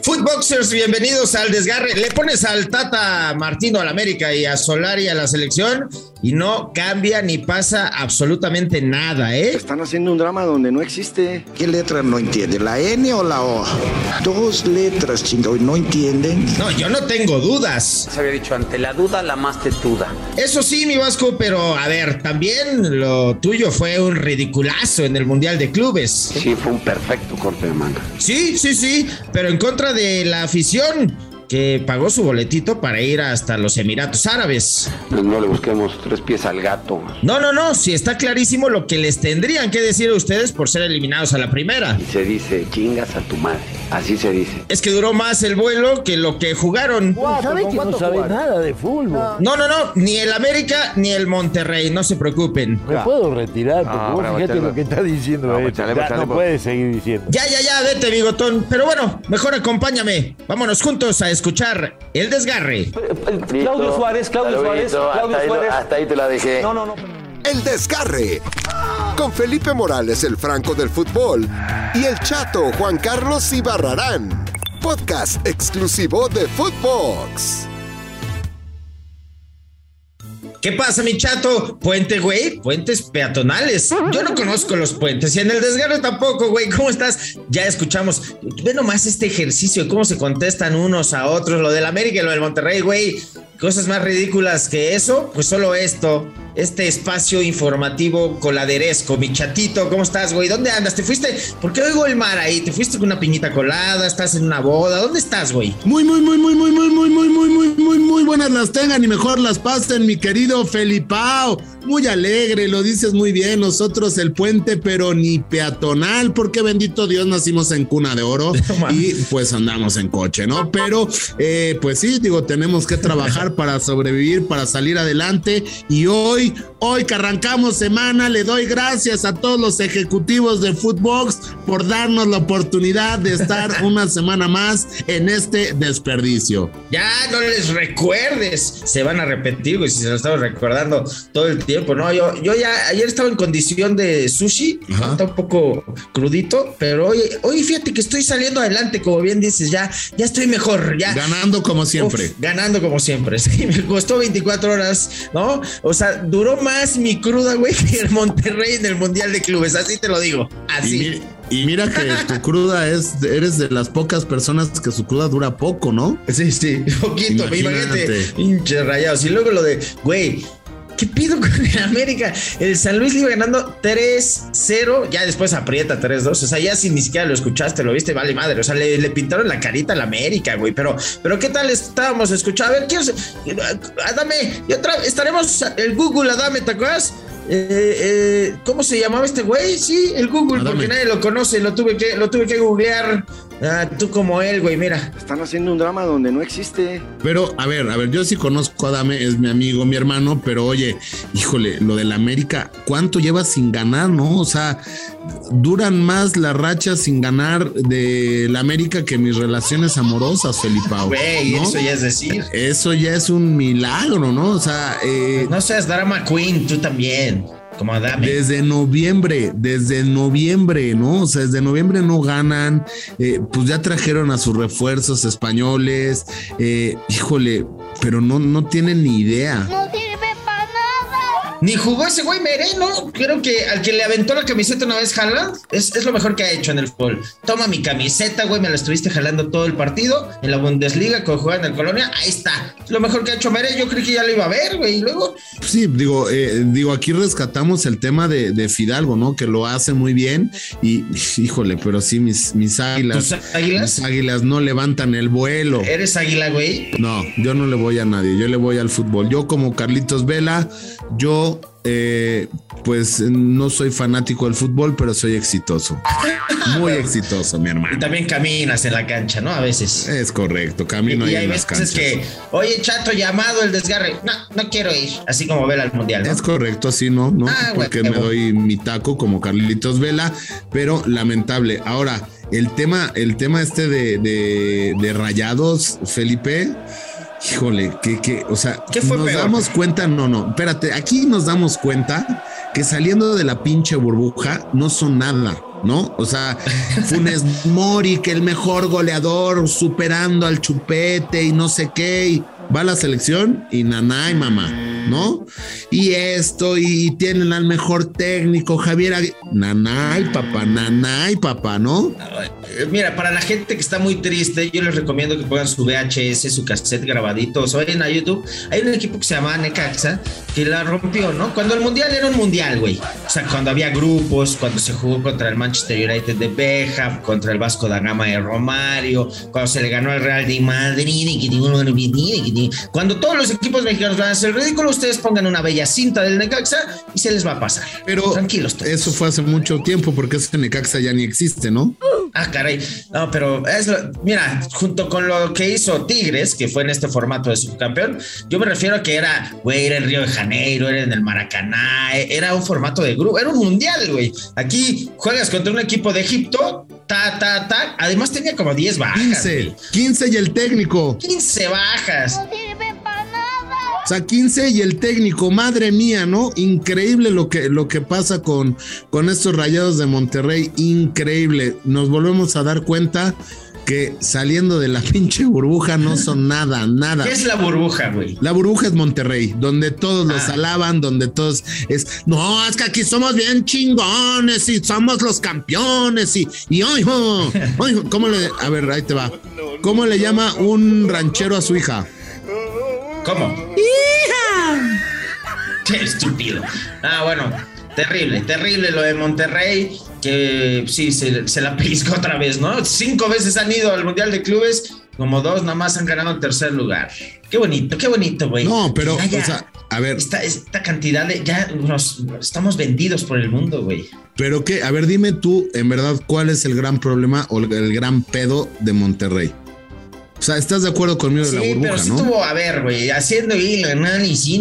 Footboxers, bienvenidos al desgarre. Le pones al Tata Martino al América y a Solari a la selección y no cambia ni pasa absolutamente nada, ¿eh? Están haciendo un drama donde no existe. ¿Qué letra no entiende? ¿La N o la O? Dos letras, chingado, ¿no entienden? No, yo no tengo dudas. Se había dicho, ante la duda, la más tetuda. Eso sí, mi Vasco, pero a ver, también lo tuyo fue un ridiculazo en el Mundial de Clubes. Sí, fue un perfecto corte de manga. Sí, sí, sí, pero en contra de la afición que pagó su boletito para ir hasta los Emiratos Árabes. Pues no le busquemos tres pies al gato. No, no, no, sí está clarísimo lo que les tendrían que decir a ustedes por ser eliminados a la primera. Y se dice, chingas a tu madre. Así se dice. Es que duró más el vuelo que lo que jugaron. ¿Sabe que no sabe nada de fútbol? No, no, no, ni el América ni el Monterrey, no se preocupen. Me puedo retirar, porque No, vos bravo, fíjate chale. lo que está diciendo No, chale, Ya chale, no puedes seguir diciendo. Ya, ya, ya, vete, bigotón. Pero bueno, mejor acompáñame. Vámonos juntos a escuchar el desgarre. Claudio Suárez, Claudio Suárez, Claudio Suárez. hasta ahí te la dejé. No, no, no. El Desgarre. Con Felipe Morales, el Franco del Fútbol. Y el Chato Juan Carlos Ibarrarán. Podcast exclusivo de Footbox. ¿Qué pasa, mi chato? Puente, güey, puentes peatonales. Yo no conozco los puentes y en el desgarre tampoco, güey. ¿Cómo estás? Ya escuchamos. Ve nomás este ejercicio, cómo se contestan unos a otros. Lo del América y lo del Monterrey, güey. Cosas más ridículas que eso, pues solo esto. Este espacio informativo coladeresco, mi chatito, ¿cómo estás, güey? ¿Dónde andas? ¿Te fuiste? ¿Por qué oigo el mar ahí? ¿Te fuiste con una piñita colada? ¿Estás en una boda? ¿Dónde estás, güey? Muy, muy, muy, muy, muy, muy, muy, muy, muy, muy, muy, buenas las tengan y mejor las pasen, mi querido Felipao. Muy alegre, lo dices muy bien. Nosotros el puente, pero ni peatonal, porque bendito Dios nacimos en cuna de oro y pues andamos en coche, ¿no? Pero, eh, pues sí, digo, tenemos que trabajar para sobrevivir, para salir adelante. Y hoy, hoy que arrancamos semana, le doy gracias a todos los ejecutivos de Footbox por darnos la oportunidad de estar una semana más en este desperdicio. Ya no les recuerdes, se van a repetir, güey, si se lo estamos recordando todo el tiempo, ¿no? Yo, yo ya ayer estaba en condición de sushi, Ajá. está un poco crudito, pero hoy, hoy fíjate que estoy saliendo adelante, como bien dices, ya, ya estoy mejor, ya. Ganando como siempre. Uf, ganando como siempre. Sí, me costó 24 horas, ¿no? O sea, duró más mi cruda, güey, que el Monterrey en el Mundial de Clubes, así te lo digo. Así. y mira que tu cruda es, eres de las pocas personas que su cruda dura poco, ¿no? Sí, sí, poquito, Imagínate. imagínate, pinche rayados. Y luego lo de, güey, ¿qué pido con el América? El San Luis le iba ganando 3-0, ya después aprieta 3-2. O sea, ya si ni siquiera lo escuchaste, lo viste, vale madre. O sea, le, le pintaron la carita al América, güey. Pero, pero ¿qué tal estábamos escuchando? A ver, quiero. Adame, y otra estaremos el Google, Adame, ¿te acuerdas? Eh, eh, ¿Cómo se llamaba este güey? Sí, el Google, Adame. porque nadie lo conoce, lo tuve que, lo tuve que googlear. Ah, tú como él, güey, mira. Están haciendo un drama donde no existe. Pero, a ver, a ver, yo sí conozco a Adame, es mi amigo, mi hermano, pero oye, híjole, lo del América, ¿cuánto llevas sin ganar, no? O sea, duran más las rachas sin ganar del América que mis relaciones amorosas, Felipao. Güey, ¿no? eso ya es decir. Eso ya es un milagro, ¿no? O sea, eh, No seas drama queen, tú también. Como. Desde noviembre, desde noviembre, ¿no? O sea, desde noviembre no ganan, eh, pues ya trajeron a sus refuerzos españoles, eh, híjole, pero no, no tienen ni idea. Ni jugó ese güey Mereno. Creo que al que le aventó la camiseta una vez Haaland es, es lo mejor que ha hecho en el fútbol. Toma mi camiseta, güey. Me la estuviste jalando todo el partido en la Bundesliga cuando jugaba en el Colonia. Ahí está. Es lo mejor que ha hecho Mere. Yo creí que ya lo iba a ver, güey. Y luego, Sí, digo, eh, digo, aquí rescatamos el tema de, de Fidalgo, ¿no? Que lo hace muy bien y, híjole, pero sí, mis, mis águilas, ¿tus águilas? mis águilas no levantan el vuelo. Eres águila, güey. No, yo no le voy a nadie, yo le voy al fútbol. Yo como Carlitos Vela, yo eh, pues no soy fanático del fútbol, pero soy exitoso. Muy exitoso, mi Y hermano. también caminas en la cancha, ¿no? A veces. Es correcto, camino y ahí hay en las veces canchas. que, oye, chato, llamado el desgarre. No, no quiero ir. Así como vela al mundial, ¿no? Es correcto, así no, ¿no? Ah, Porque me doy mi taco como Carlitos Vela, pero lamentable. Ahora, el tema, el tema este de, de, de rayados, Felipe, híjole, que, que, o sea, ¿Qué fue nos peor? damos cuenta, no, no, espérate, aquí nos damos cuenta que saliendo de la pinche burbuja no son nada. ¿no? O sea, Funes Mori, que el mejor goleador, superando al chupete y no sé qué, y va a la selección y nanay, mamá, ¿no? Y esto, y tienen al mejor técnico, Javier Aguirre. Nanay, papá, nanay, papá, ¿no? Eh, Mira, para la gente que está muy triste, yo les recomiendo que pongan su VHS, su cassette grabadito, o vayan a YouTube. Hay un equipo que se llama Necaxa que la rompió, ¿no? Cuando el mundial era un mundial, güey. O sea, cuando había grupos, cuando se jugó contra el Manchester United de Beckham, contra el Vasco da Gama de Romario, cuando se le ganó al Real de Madrid, y que digo, cuando todos los equipos mexicanos van a hacer ridículo, ustedes pongan una bella cinta del Necaxa y se les va a pasar. Pero tranquilos. todos. eso fue hace mucho tiempo porque ese Necaxa ya ni existe, ¿no? Ah, caray. No, pero es lo- mira, junto con lo que hizo Tigres, que fue en este formato de subcampeón, yo me refiero a que era, güey, era en Río de Janeiro, era en el Maracaná, eh, era un formato de grupo, era un mundial, güey. Aquí juegas contra un equipo de Egipto, ta, ta, ta. Además tenía como 10 bajas. 15, güey. 15 y el técnico. 15 bajas. No sirve para nada. O sea, 15 y el técnico, madre mía, ¿no? Increíble lo que, lo que pasa con, con estos rayados de Monterrey, increíble. Nos volvemos a dar cuenta que saliendo de la pinche burbuja no son nada, nada. ¿Qué es la burbuja, güey? La burbuja es Monterrey, donde todos los Ah. alaban, donde todos es, no, es que aquí somos bien chingones y somos los campeones y, y oijo, oijo, ¿cómo le, a ver, ahí te va, ¿cómo le llama un ranchero a su hija? ¿Cómo? Qué estúpido. Ah, bueno, terrible, terrible lo de Monterrey, que sí, se, se la pellizcó otra vez, ¿no? Cinco veces han ido al Mundial de Clubes, como dos nada más han ganado en tercer lugar. Qué bonito, qué bonito, güey. No, pero, Ya, ya, o sea, a ver, esta, esta cantidad de, ya nos estamos vendidos por el mundo, güey. pero qué, a ver, dime tú, en verdad, ¿cuál es el gran problema o el, el gran pedo de Monterrey? O sea, ¿estás de acuerdo conmigo de Sí, la pero burbuja, sí no? estuvo, a ver, güey, haciendo el análisis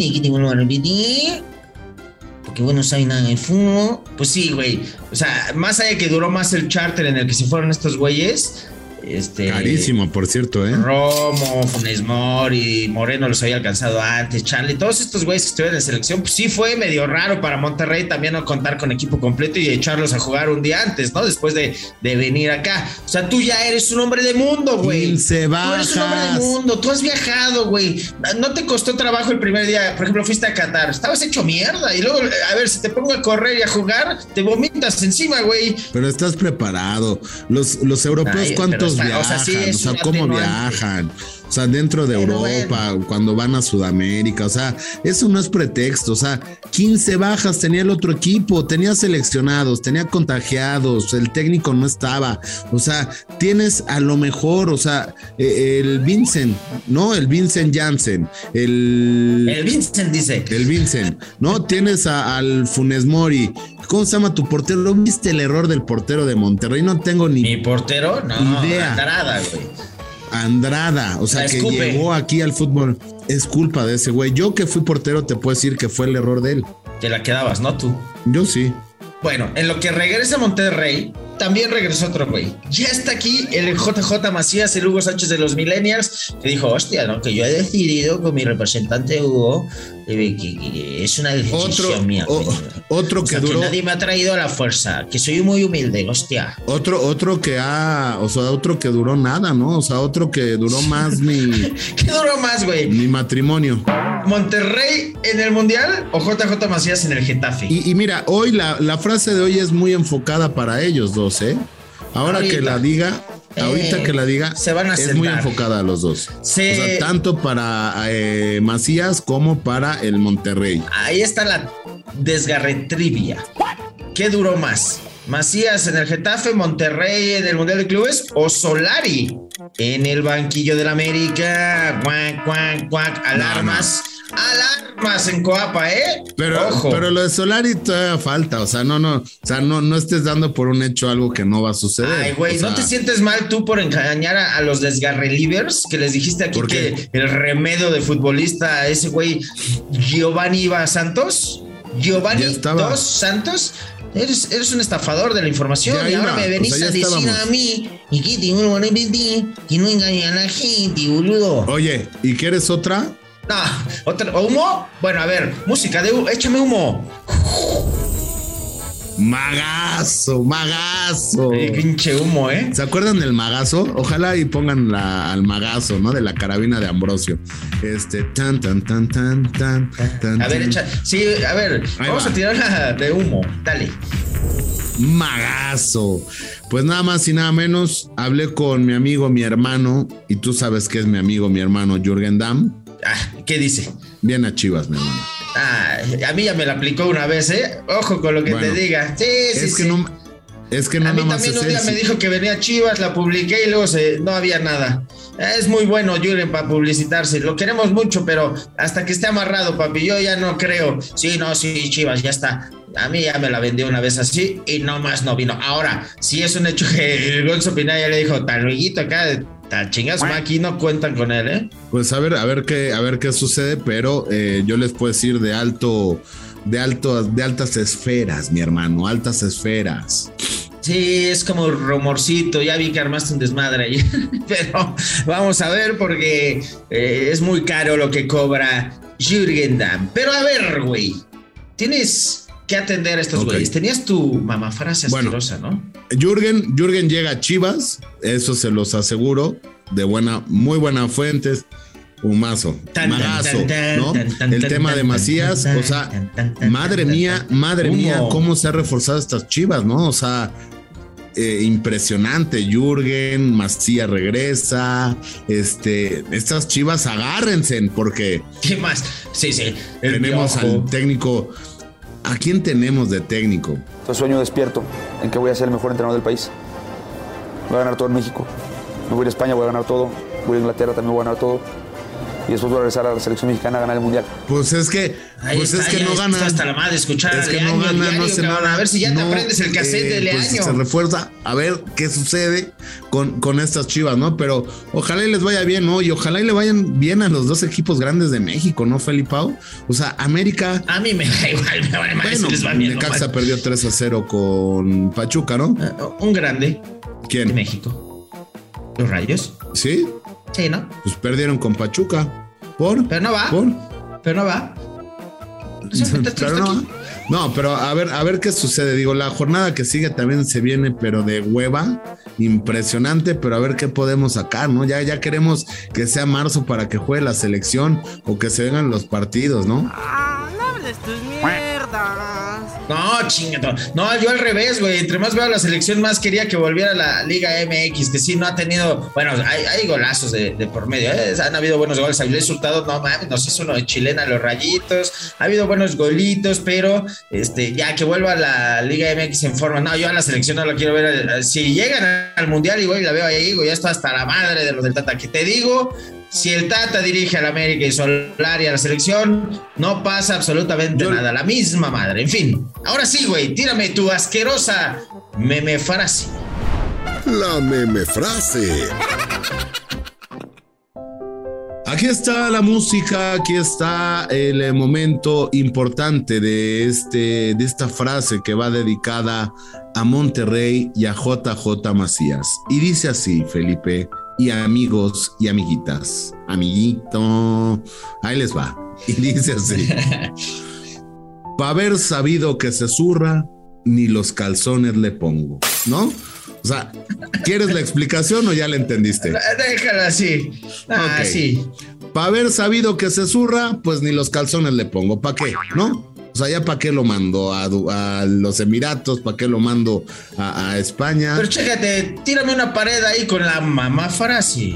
Porque bueno, no sabe nada de fútbol. Pues sí, güey. O sea, más allá de que duró más el charter en el que se fueron estos güeyes. Este. Carísimo, por cierto, ¿eh? Romo, Funes Mori, Moreno los había alcanzado antes, Charlie, todos estos güeyes que estuvieron en selección, pues sí fue medio raro para Monterrey también no contar con equipo completo y echarlos a jugar un día antes, ¿no? Después de, de venir acá. O sea, tú ya eres un hombre de mundo, güey. 15 Tú eres un hombre de mundo, tú has viajado, güey. No te costó trabajo el primer día, por ejemplo, fuiste a Qatar, estabas hecho mierda y luego, a ver, si te pongo a correr y a jugar, te vomitas encima, güey. Pero estás preparado. Los, los europeos, ¿cuántos o viajan? sea, sí o sea, un ¿cómo atenuante. viajan? O sea, dentro de Pero Europa, cuando van a Sudamérica, o sea, eso no es pretexto. O sea, 15 bajas tenía el otro equipo, tenía seleccionados, tenía contagiados, el técnico no estaba. O sea, tienes a lo mejor, o sea, eh, el Vincent, ¿no? El Vincent Janssen, el. El Vincent dice. El Vincent, ¿no? Tienes a- al Funes Mori. ¿Cómo se llama tu portero? ¿Viste el error del portero de Monterrey? No tengo ni Mi portero, no, Idea. Güey. Andrada, o sea, que llegó aquí al fútbol. Es culpa de ese güey. Yo que fui portero te puedo decir que fue el error de él. Te la quedabas, ¿no? Tú. Yo sí. Bueno, en lo que regresa a Monterrey, también regresó otro güey. Ya está aquí el JJ Macías, el Hugo Sánchez de los Millennials, que dijo, hostia, ¿no? Que yo he decidido con mi representante Hugo eh, que, que es una decisión Otro, mía. o- otro O que duró. nadie me ha traído a la fuerza, que soy muy humilde, hostia. Otro, otro que ha, o sea, otro que duró nada, ¿no? O sea, otro que duró más mi, ¿Qué duró más, güey? mi matrimonio. ¿Monterrey en el Mundial o JJ Macías en el Getafe? Y, y mira, hoy la, la frase de hoy es muy enfocada para ellos dos, ¿eh? Ahora Ahorita. que la diga, ahorita Eh, que la diga, se van a es muy enfocada a los dos. Se- O sea, tanto para eh, Macías como para el Monterrey. Ahí está la desgarretrivia. ¿Qué duró más? ¿Macías en el Getafe, Monterrey en el Mundial de Clubes o Solari en el banquillo del América? Cuac, cuac, cuac. Alarmas. Alarmas en Coapa, ¿eh? Pero, Ojo. pero lo de Solari todavía falta, o sea, no, no, o sea, no, no estés dando por un hecho algo que no va a suceder. Ay, güey, ¿no sea, te sientes mal tú por engañar a, a los desgarrelivers? Que les dijiste aquí que el remedio de futbolista a ese güey Giovanni Iba Santos, Giovanni. Dos Santos, eres, eres un estafador de la información Ya y ahora me venís a decir estábamos. a mí y que tengo una que no engañan a la gente, boludo. Oye, ¿y quieres otra? No, otra, ¿humo? Bueno, a ver, música de échame humo. Magazo, magazo. Ay, pinche humo, ¿eh? ¿Se acuerdan del magazo? Ojalá y pongan la, al magazo, ¿no? De la carabina de Ambrosio. Este, tan, tan, tan, tan, tan, tan. A ver, echa. Sí, a ver, Ahí vamos va. a tirarla de humo. Dale. Magazo. Pues nada más y nada menos, hablé con mi amigo, mi hermano, y tú sabes que es mi amigo, mi hermano Jürgen Damm. Ah, ¿qué dice? Bien a Chivas, mi hermano. Ah, a mí ya me la aplicó una vez, ¿eh? Ojo con lo que Bueno, te diga. Sí, sí, es que no, es que no a mí nada también un día me dijo que venía Chivas, la publiqué y luego se- no había nada. Es muy bueno, Jürgen, para publicitarse. Lo queremos mucho, pero hasta que esté amarrado, papi, yo ya no creo. Sí, no, sí, Chivas, ya está. A mí ya me la vendió una vez así y no más no vino. Ahora, si es un hecho que el Gonzo Pinaya le dijo, tan acá, tan chingazo, aquí no cuentan con él, ¿eh? Pues a ver, a ver qué, a ver qué sucede, pero eh, yo les puedo decir de alto, de alto, de altas esferas, mi hermano, altas esferas. Sí, es como rumorcito. Ya vi que armaste un desmadre ahí. Pero vamos a ver porque eh, es muy caro lo que cobra Jürgen Damm. Pero a ver, güey. Tienes que atender a estos güeyes. Tenías tu mamá frase Bueno. asquerosa, ¿no? Jürgen, Jürgen llega a Chivas, eso se los aseguro, de buena, muy buena fuentes. Humazo, magazo, ¿no? El tema de Macías, o sea, madre mía, madre mía, cómo se ha reforzado estas Chivas, ¿no? O sea, eh, impresionante. Jürgen, Macías regresa, este, estas Chivas agárrense, porque ¿Qué más? Sí, sí. tenemos al técnico. ¿A quién tenemos de técnico? Entonces sueño despierto en que voy a ser el mejor entrenador del país. Voy a ganar todo en México. Me voy a España, voy a ganar todo. Voy a Inglaterra, también voy a ganar todo. Y después voy a regresar a la selección mexicana a ganar el mundial. Pues es que, Ahí pues está, es que no está gana. hasta la madre de escuchar Es a que no Leaño gana, diario, no hace cabrón. nada. A ver si ya te aprendes el cassette eh, de pues Leaño. se refuerza a ver qué sucede con, con estas chivas, ¿no? Pero ojalá y les vaya bien, ¿no? Y ojalá y le vayan bien a los dos equipos grandes de México, ¿no, Felipao? O sea, América. A mí me da igual, me vale más Bueno, si les va bien. Necaxa perdió 3 a 0 con Pachuca, ¿no? Un grande de ¿Quién? México. Los rayos. ¿Sí? Sí, ¿no? Pues perdieron con Pachuca. ¿Por? Pero no va. ¿Por? Pero no va. Pero no, no, pero a ver, a ver qué sucede. Digo, la jornada que sigue también se viene, pero de hueva, impresionante, pero a ver qué podemos sacar, ¿no? Ya, ya queremos que sea marzo para que juegue la selección o que se vengan los partidos, ¿no? Ah, no hables tus. No, chingato. No, yo al revés, güey. Entre más veo a la selección, más quería que volviera a la Liga MX, que sí no ha tenido. Bueno, hay, hay golazos de, por medio. ¿eh? Han habido buenos goles. Avilés Hurtado, no mames, nos hizo uno de chilena los rayitos. Ha habido buenos golitos, pero este, ya que vuelva a la Liga MX en forma. No, yo a la selección no la quiero ver. eh, Si llegan al mundial, igual la veo ahí, güey. Ya está hasta la madre de los del Tata. Que te digo, si el Tata dirige al América y Solari a la selección, no pasa absolutamente nada. La misma madre. En fin, ahora sí, güey, tírame tu asquerosa meme frase. La meme frase. Aquí está la música, aquí está el momento importante de, este, de esta frase que va dedicada a Monterrey y a JJ Macías. Y dice así, Felipe, y amigos y amiguitas. Amiguito, ahí les va. Y dice así. Pa' haber sabido que se zurra, ni los calzones le pongo, ¿no? O sea, ¿quieres la explicación o ya la entendiste? Déjala así. Ah, Ok. sí. Para haber sabido que se zurra, pues ni los calzones le pongo. ¿Para qué? ¿No? O sea, ya para qué lo mando a, los Emiratos, para qué lo mando a, a España. Pero chécate, tírame una pared ahí con la mamá frase.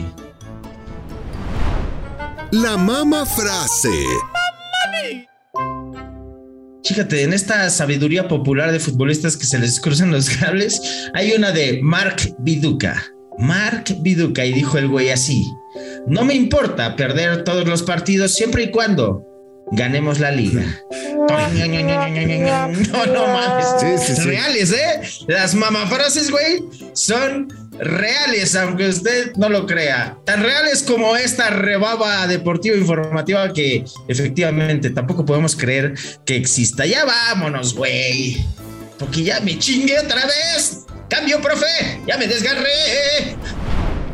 La mama frase. Fíjate, en esta sabiduría popular de futbolistas que se les cruzan los cables, hay una de Mark Viduca. Mark Viduca, y dijo el güey así: No me importa perder todos los partidos siempre y cuando ganemos la liga. No, no mames. Sí, sí, sí. Reales, ¿eh? Las mamafrases, güey, son reales, aunque usted no lo crea. Tan reales como esta rebaba deportiva informativa que efectivamente tampoco podemos creer que exista. Ya vámonos, güey. Porque ya me chingué otra vez. Cambio, profe. Ya me desgarré.